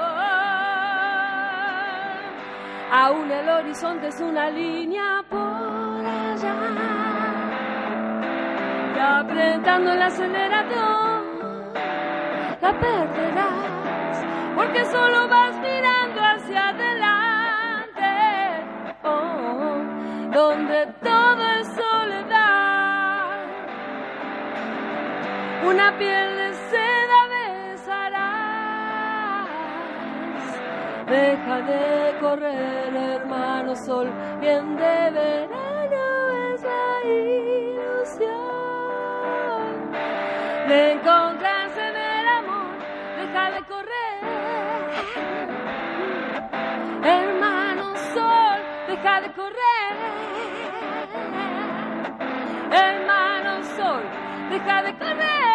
Aún el horizonte es una línea por y apretando el acelerador la perderás porque solo vas mirando hacia adelante. Oh, donde todo es soledad una piel de seda besarás. Deja de correr hermano sol bien de verano es la correr, hermano sol, deja de correr.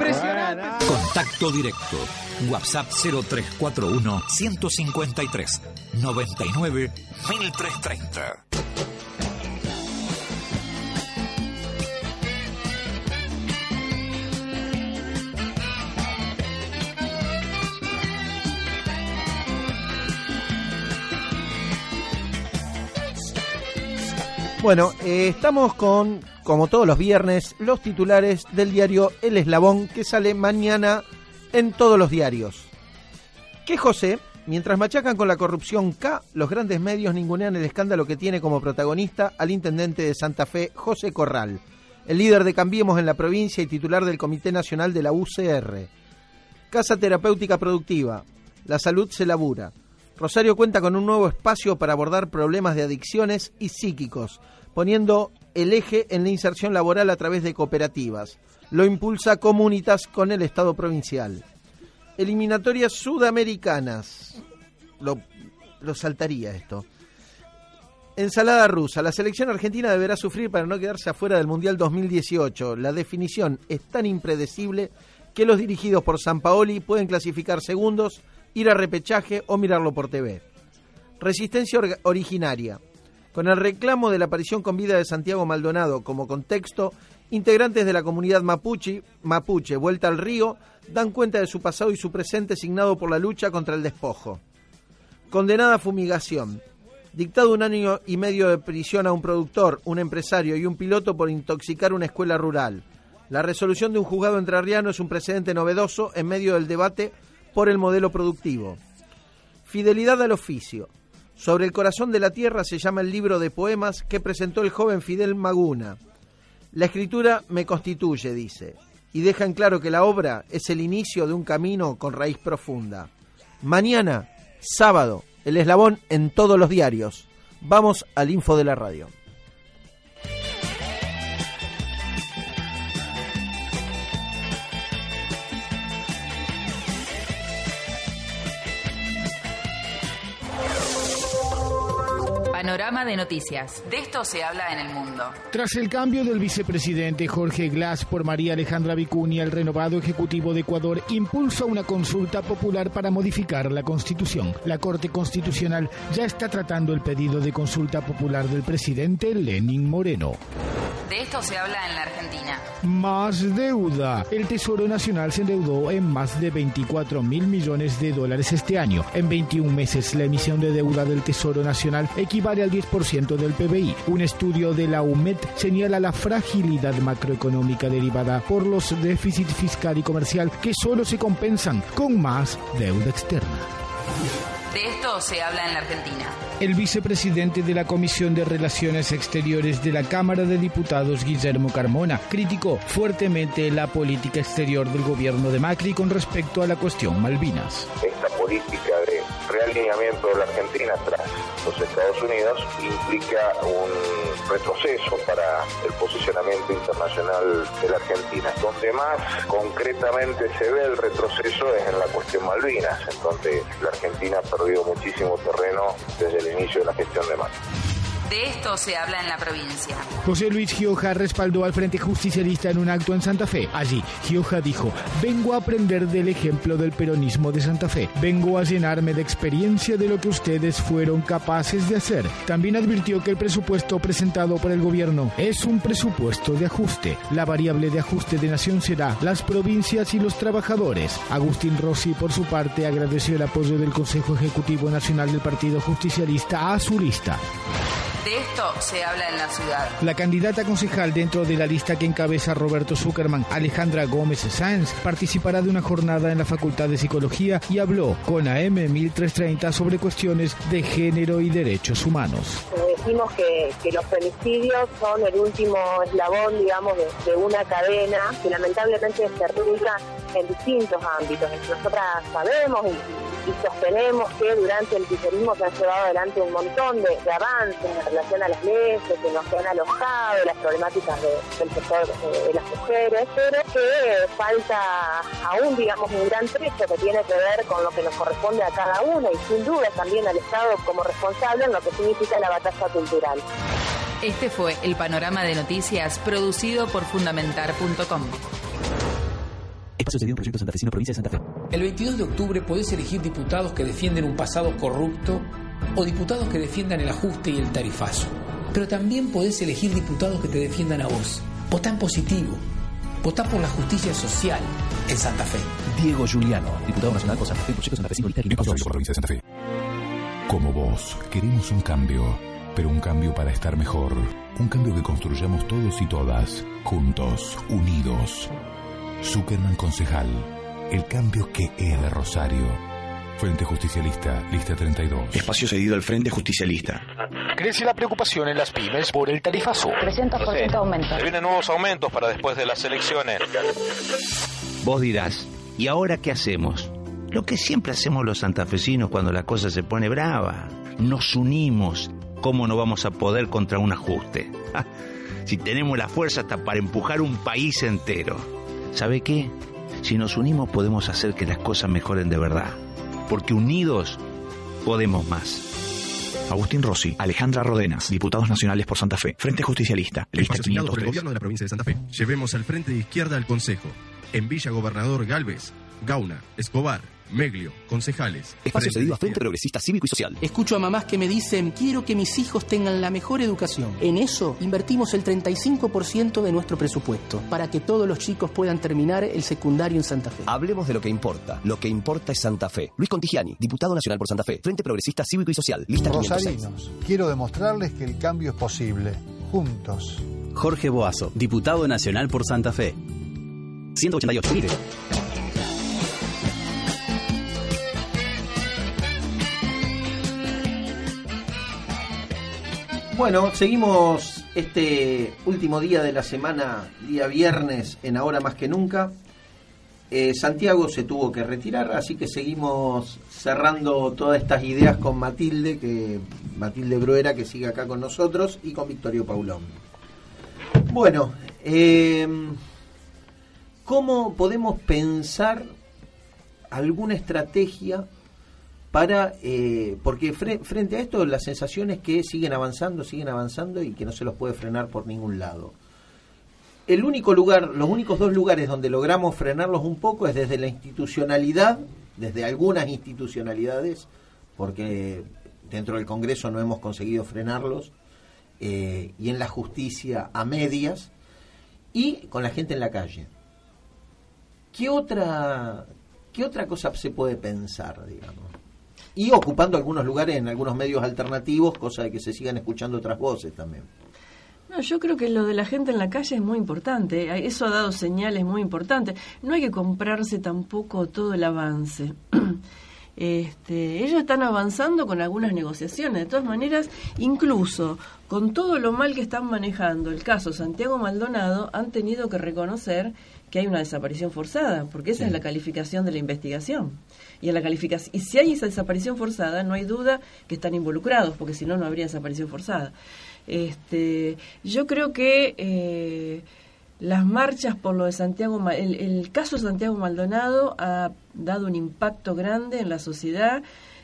Impresionante. Contacto directo. WhatsApp 0341 153 99 1330. Bueno, eh, estamos con como todos los viernes, los titulares del diario El Eslabón que sale mañana en todos los diarios. Que José, mientras machacan con la corrupción K, los grandes medios ningunean el escándalo que tiene como protagonista al intendente de Santa Fe, José Corral, el líder de Cambiemos en la provincia y titular del Comité Nacional de la UCR. Casa Terapéutica Productiva. La salud se labura. Rosario cuenta con un nuevo espacio para abordar problemas de adicciones y psíquicos, poniendo el eje en la inserción laboral a través de cooperativas. Lo impulsa Comunitas con el Estado provincial. Eliminatorias sudamericanas. Lo, lo saltaría esto. Ensalada rusa. La selección argentina deberá sufrir para no quedarse afuera del Mundial 2018. La definición es tan impredecible que los dirigidos por San Paoli pueden clasificar segundos, ir a repechaje o mirarlo por TV. Resistencia originaria. Con el reclamo de la aparición con vida de Santiago Maldonado como contexto, integrantes de la comunidad mapuche, mapuche Vuelta al Río dan cuenta de su pasado y su presente signado por la lucha contra el despojo. Condenada a fumigación. Dictado un año y medio de prisión a un productor, un empresario y un piloto por intoxicar una escuela rural. La resolución de un juzgado entrerriano es un precedente novedoso en medio del debate por el modelo productivo. Fidelidad al oficio. Sobre el corazón de la tierra se llama el libro de poemas que presentó el joven Fidel Maguna. La escritura me constituye, dice, y deja en claro que la obra es el inicio de un camino con raíz profunda. Mañana, sábado, el eslabón en todos los diarios. Vamos al info de la radio. Panorama de noticias. De esto se habla en el mundo. Tras el cambio del vicepresidente Jorge Glass por María Alejandra Vicuña, el renovado Ejecutivo de Ecuador impulsa una consulta popular para modificar la Constitución. La Corte Constitucional ya está tratando el pedido de consulta popular del presidente Lenin Moreno. De esto se habla en la Argentina. Más deuda. El Tesoro Nacional se endeudó en más de 24 mil millones de dólares este año. En 21 meses, la emisión de deuda del Tesoro Nacional equivale al 10% del PBI. Un estudio de la UMED señala la fragilidad macroeconómica derivada por los déficits fiscal y comercial que solo se compensan con más deuda externa. Se habla en la Argentina. El vicepresidente de la Comisión de Relaciones Exteriores de la Cámara de Diputados, Guillermo Carmona, criticó fuertemente la política exterior del gobierno de Macri con respecto a la cuestión Malvinas. Esta política de realineamiento de la Argentina tras los Estados Unidos implica un retroceso para el posicionamiento internacional de la Argentina. Donde más concretamente se ve el retroceso es en la cuestión Malvinas, en donde la Argentina ha perdido muchísimo terreno desde el inicio de la gestión de Macri. De esto se habla en la provincia. José Luis Gioja respaldó al Frente Justicialista en un acto en Santa Fe. Allí, Gioja dijo, vengo a aprender del ejemplo del peronismo de Santa Fe. Vengo a llenarme de experiencia de lo que ustedes fueron capaces de hacer. También advirtió que el presupuesto presentado por el gobierno es un presupuesto de ajuste. La variable de ajuste de nación será las provincias y los trabajadores. Agustín Rossi, por su parte, agradeció el apoyo del Consejo Ejecutivo Nacional del Partido Justicialista a su lista. De esto se habla en la ciudad. La candidata concejal dentro de la lista que encabeza Roberto Zuckerman, Alejandra Gómez Sáenz, participará de una jornada en la Facultad de Psicología y habló con AM 1330 sobre cuestiones de género y derechos humanos. Decimos que, los femicidios son el último eslabón, digamos, de, una cadena que lamentablemente se replica en distintos ámbitos. Nosotras sabemos y y sostenemos que durante el kirchnerismo se han llevado adelante un montón de, avances en relación a las leyes que nos han alojado, las problemáticas del sector de, las mujeres, pero que falta aún, digamos, un gran trecho que tiene que ver con lo que nos corresponde a cada uno y sin duda también al Estado como responsable en lo que significa la batalla cultural. Este fue el panorama de noticias producido por fundamentar.com. provincia de Santa Fe. El 22 de octubre podés elegir diputados que defienden un pasado corrupto o diputados que defiendan el ajuste y el tarifazo. Pero también podés elegir diputados que te defiendan a vos. Votá en positivo. Votá por la justicia social en Santa Fe. Diego Juliano, diputado nacional por Santa Fe, Proyecto Santa Fe, por la provincia de Santa Fe. Como vos, queremos un cambio, pero un cambio para estar mejor. Un cambio que construyamos todos y todas, juntos, unidos. Zuckerman Concejal el cambio que es de Rosario. Frente Justicialista, lista 32. Espacio cedido al Frente Justicialista. Crece la preocupación en las pymes por el tarifazo. 300% aumento. Se vienen nuevos aumentos para después de las elecciones. Vos dirás, ¿y ahora qué hacemos? Lo que siempre hacemos los santafesinos cuando la cosa se pone brava. Nos unimos. ¿Cómo no vamos a poder contra un ajuste? Ah, si tenemos la fuerza hasta para empujar un país entero. ¿Sabe qué? Si nos unimos podemos hacer que las cosas mejoren de verdad. Porque unidos podemos más. Agustín Rossi, Alejandra Rodenas, diputados nacionales por Santa Fe, Frente Justicialista, lista 503. por el gobierno de la provincia de Santa Fe. Llevemos al frente de izquierda al Consejo. En Villa Gobernador Galvez, Gauna, Escobar, Meglio, concejales. Espacio cedido a Frente Progresista Cívico y Social. Escucho a mamás que me dicen, quiero que mis hijos tengan la mejor educación. En eso invertimos el 35% de nuestro presupuesto, para que todos los chicos puedan terminar el secundario en Santa Fe. Hablemos de lo que importa. Lo que importa es Santa Fe. Luis Contigiani, diputado nacional por Santa Fe. Frente Progresista Cívico y Social. Lista Rosarinos, quiero demostrarles que el cambio es posible. Juntos. Jorge Boazo, diputado nacional por Santa Fe. 188. Bueno, seguimos este último día de la semana, día viernes, en Ahora Más que Nunca. Eh, Santiago se tuvo que retirar, así que seguimos cerrando todas estas ideas con Matilde, que Matilde Bruera, que sigue acá con nosotros, y con Victorio Paulón. Bueno, eh, ¿cómo podemos pensar alguna estrategia para eh, porque frente a esto la sensación es que siguen avanzando, siguen avanzando y que no se los puede frenar por ningún lado. El único lugar, los únicos dos lugares donde logramos frenarlos un poco es desde la institucionalidad, desde algunas institucionalidades, porque dentro del Congreso no hemos conseguido frenarlos, eh, y en la justicia a medias, y con la gente en la calle. ¿Qué otra, qué otra cosa se puede pensar, digamos? Y ocupando algunos lugares en algunos medios alternativos, cosa de que se sigan escuchando otras voces también. No, yo creo que lo de la gente en la calle es muy importante. ¿eh? Eso ha dado señales muy importantes. No hay que comprarse tampoco todo el avance. Este, ellos están avanzando con algunas negociaciones. De todas maneras, incluso con todo lo mal que están manejando el caso Santiago Maldonado, han tenido que reconocer que hay una desaparición forzada, porque esa es la calificación de la investigación. Y, en la calificación, y si hay esa desaparición forzada, no hay duda que están involucrados, porque si no, no habría desaparición forzada. Este, yo creo que eh, las marchas por lo de Santiago, el, el caso de Santiago Maldonado ha dado un impacto grande en la sociedad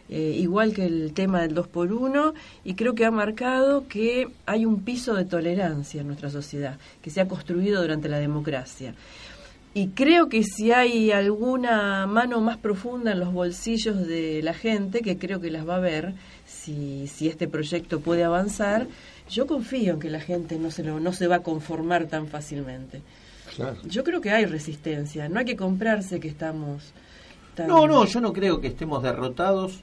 eh, igual que el tema del 2 por 1 y creo que ha marcado que hay un piso de tolerancia en nuestra sociedad, que se ha construido durante la democracia. Y creo que si hay alguna mano más profunda en los bolsillos de la gente, que creo que las va a ver, si, si este proyecto puede avanzar, yo confío en que la gente no se, lo, no se va a conformar tan fácilmente. Yo creo que hay resistencia, no hay que comprarse que estamos... No, no, yo no creo que estemos derrotados,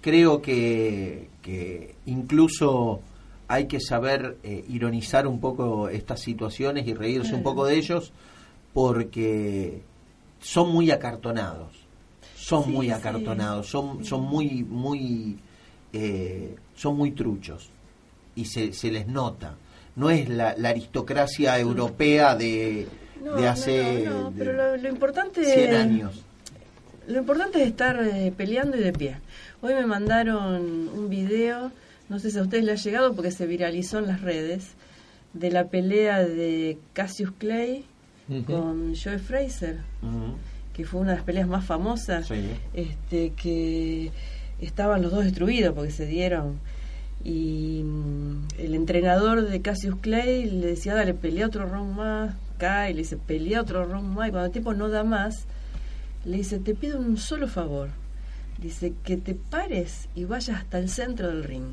creo que, que incluso hay que saber eh, ironizar un poco estas situaciones y reírse un poco de ellos porque son muy acartonados, son muy acartonados, son, son muy, muy, eh, son muy truchos y se, se les nota. No es la, aristocracia europea de, de hace pero lo, importante 100 años. Lo importante es estar eh, peleando y de pie. Hoy me mandaron un video, no sé si a ustedes les ha llegado porque se viralizó en las redes, de la pelea de Cassius Clay con Joe Fraser, que fue una de las peleas más famosas, este que estaban los dos destruidos porque se dieron. Y mm, el entrenador de Cassius Clay le decía, dale, pelea otro round más, cae, le dice, pelea otro round más, y cuando el tipo no da más, le dice, te pido un solo favor, dice, que te pares y vayas hasta el centro del ring.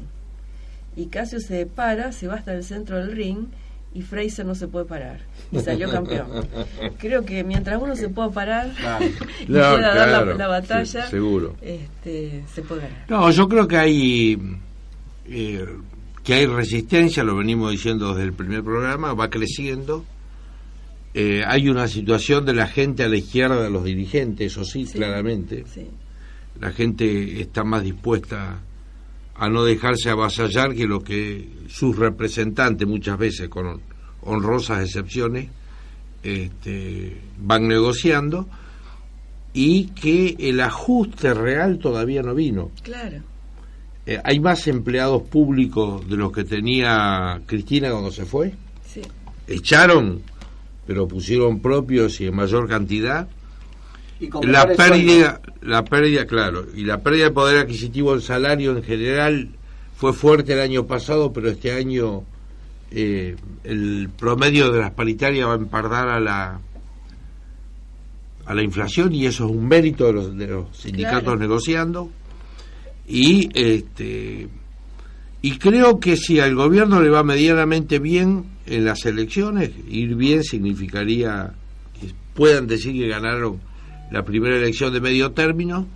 Y Cassius se para, se va hasta el centro del ring, y Fraser no se puede parar y salió campeón. Creo que mientras uno se pueda parar y pueda dar la, batalla, seguro. Este, se puede ganar. No, yo creo que hay eh, que hay resistencia, lo venimos diciendo desde el primer programa, va creciendo. Eh, hay una situación de la gente a la izquierda de los dirigentes, eso sí, claramente. La gente está más dispuesta a no dejarse avasallar que lo que sus representantes, muchas veces con honrosas excepciones, este, van negociando y que el ajuste real todavía no vino. Claro. Eh, ¿Hay más empleados públicos de los que tenía Cristina cuando se fue? Sí. Echaron, pero pusieron propios y en mayor cantidad. La pérdida, la pérdida, claro, y la pérdida de poder adquisitivo del salario en general fue fuerte el año pasado, pero este año eh, el promedio de las paritarias va a empardar a la a la inflación y eso es un mérito de los, de los sindicatos negociando. Y este y creo que si al gobierno le va medianamente bien en las elecciones ir bien significaría que puedan decir que ganaron la primera elección de medio término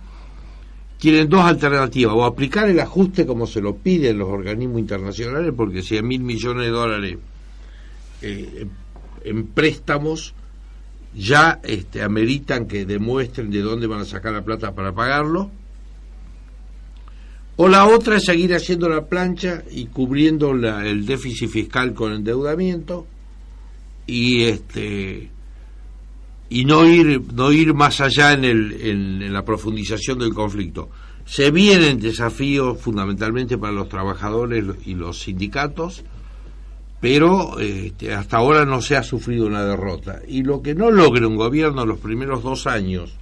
tienen dos alternativas o aplicar el ajuste como se lo piden los organismos internacionales porque si hay mil millones de dólares eh, en préstamos ya este, ameritan que demuestren de dónde van a sacar la plata para pagarlo o la otra es seguir haciendo la plancha y cubriendo el déficit fiscal con endeudamiento y este y no ir no ir más allá en, el, en, la profundización del conflicto. Se vienen desafíos fundamentalmente para los trabajadores y los sindicatos, pero este, hasta ahora no se ha sufrido una derrota. Y lo que no logre un gobierno los primeros dos años,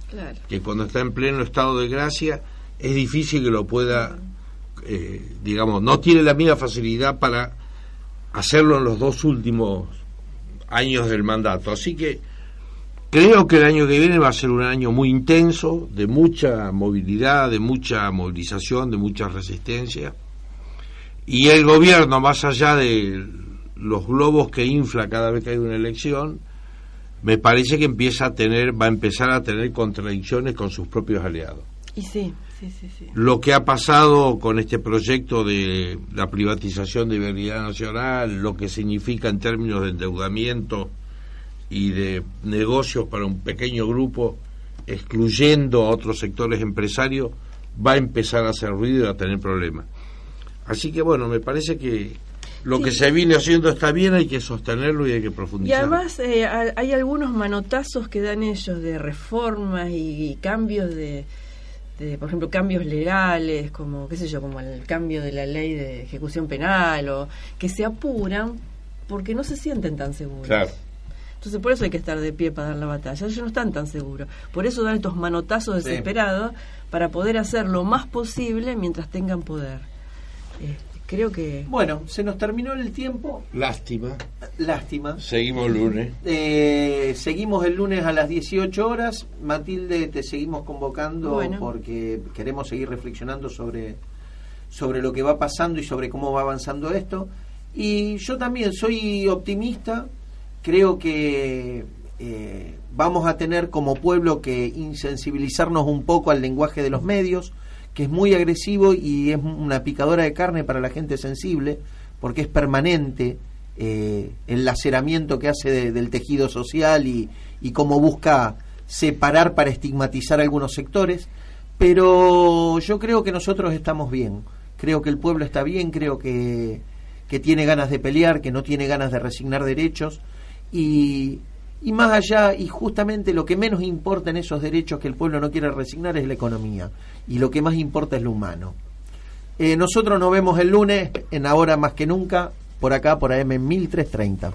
que cuando está en pleno estado de gracia, es difícil que lo pueda, eh, digamos, no tiene la misma facilidad para hacerlo en los dos últimos años del mandato. Así que creo que el año que viene va a ser un año muy intenso, de mucha movilidad, de mucha movilización, de mucha resistencia. Y el gobierno, más allá de los globos que infla cada vez que hay una elección, me parece que empieza a tener, va a empezar a tener contradicciones con sus propios aliados. Y sí. Lo que ha pasado con este proyecto de la privatización de Vialidad Nacional, lo que significa en términos de endeudamiento y de negocios para un pequeño grupo, excluyendo a otros sectores empresarios, va a empezar a hacer ruido y a tener problemas. Así que bueno, me parece que lo que se viene haciendo está bien, hay que sostenerlo y hay que profundizar. Y además eh, hay algunos manotazos que dan ellos de reformas y cambios de, este, por ejemplo, cambios legales, como, qué sé yo, como el cambio de la ley de ejecución penal, o que se apuran porque no se sienten tan seguros. Entonces por eso hay que estar de pie para dar la batalla. Ellos no están tan seguros. Por eso dan estos manotazos desesperados para poder hacer lo más posible mientras tengan poder. Este, creo que... Bueno, se nos terminó el tiempo. Lástima. Lástima. Seguimos el lunes. Eh, seguimos el lunes a las 18 horas. Matilde, te seguimos convocando porque queremos seguir reflexionando sobre, sobre lo que va pasando y sobre cómo va avanzando esto. Y yo también soy optimista. Creo que eh, vamos a tener como pueblo que insensibilizarnos un poco al lenguaje de los medios que es muy agresivo y es una picadora de carne para la gente sensible, porque es permanente eh, el laceramiento que hace del tejido social y, y cómo busca separar para estigmatizar algunos sectores. Pero yo creo que nosotros estamos bien, creo que el pueblo está bien, creo que, que tiene ganas de pelear, que no tiene ganas de resignar derechos y, y más allá, y justamente lo que menos importa en esos derechos que el pueblo no quiere resignar es la economía. Y lo que más importa es lo humano. Eh, nosotros nos vemos el lunes, en ahora más que nunca, por acá, por AM 1330.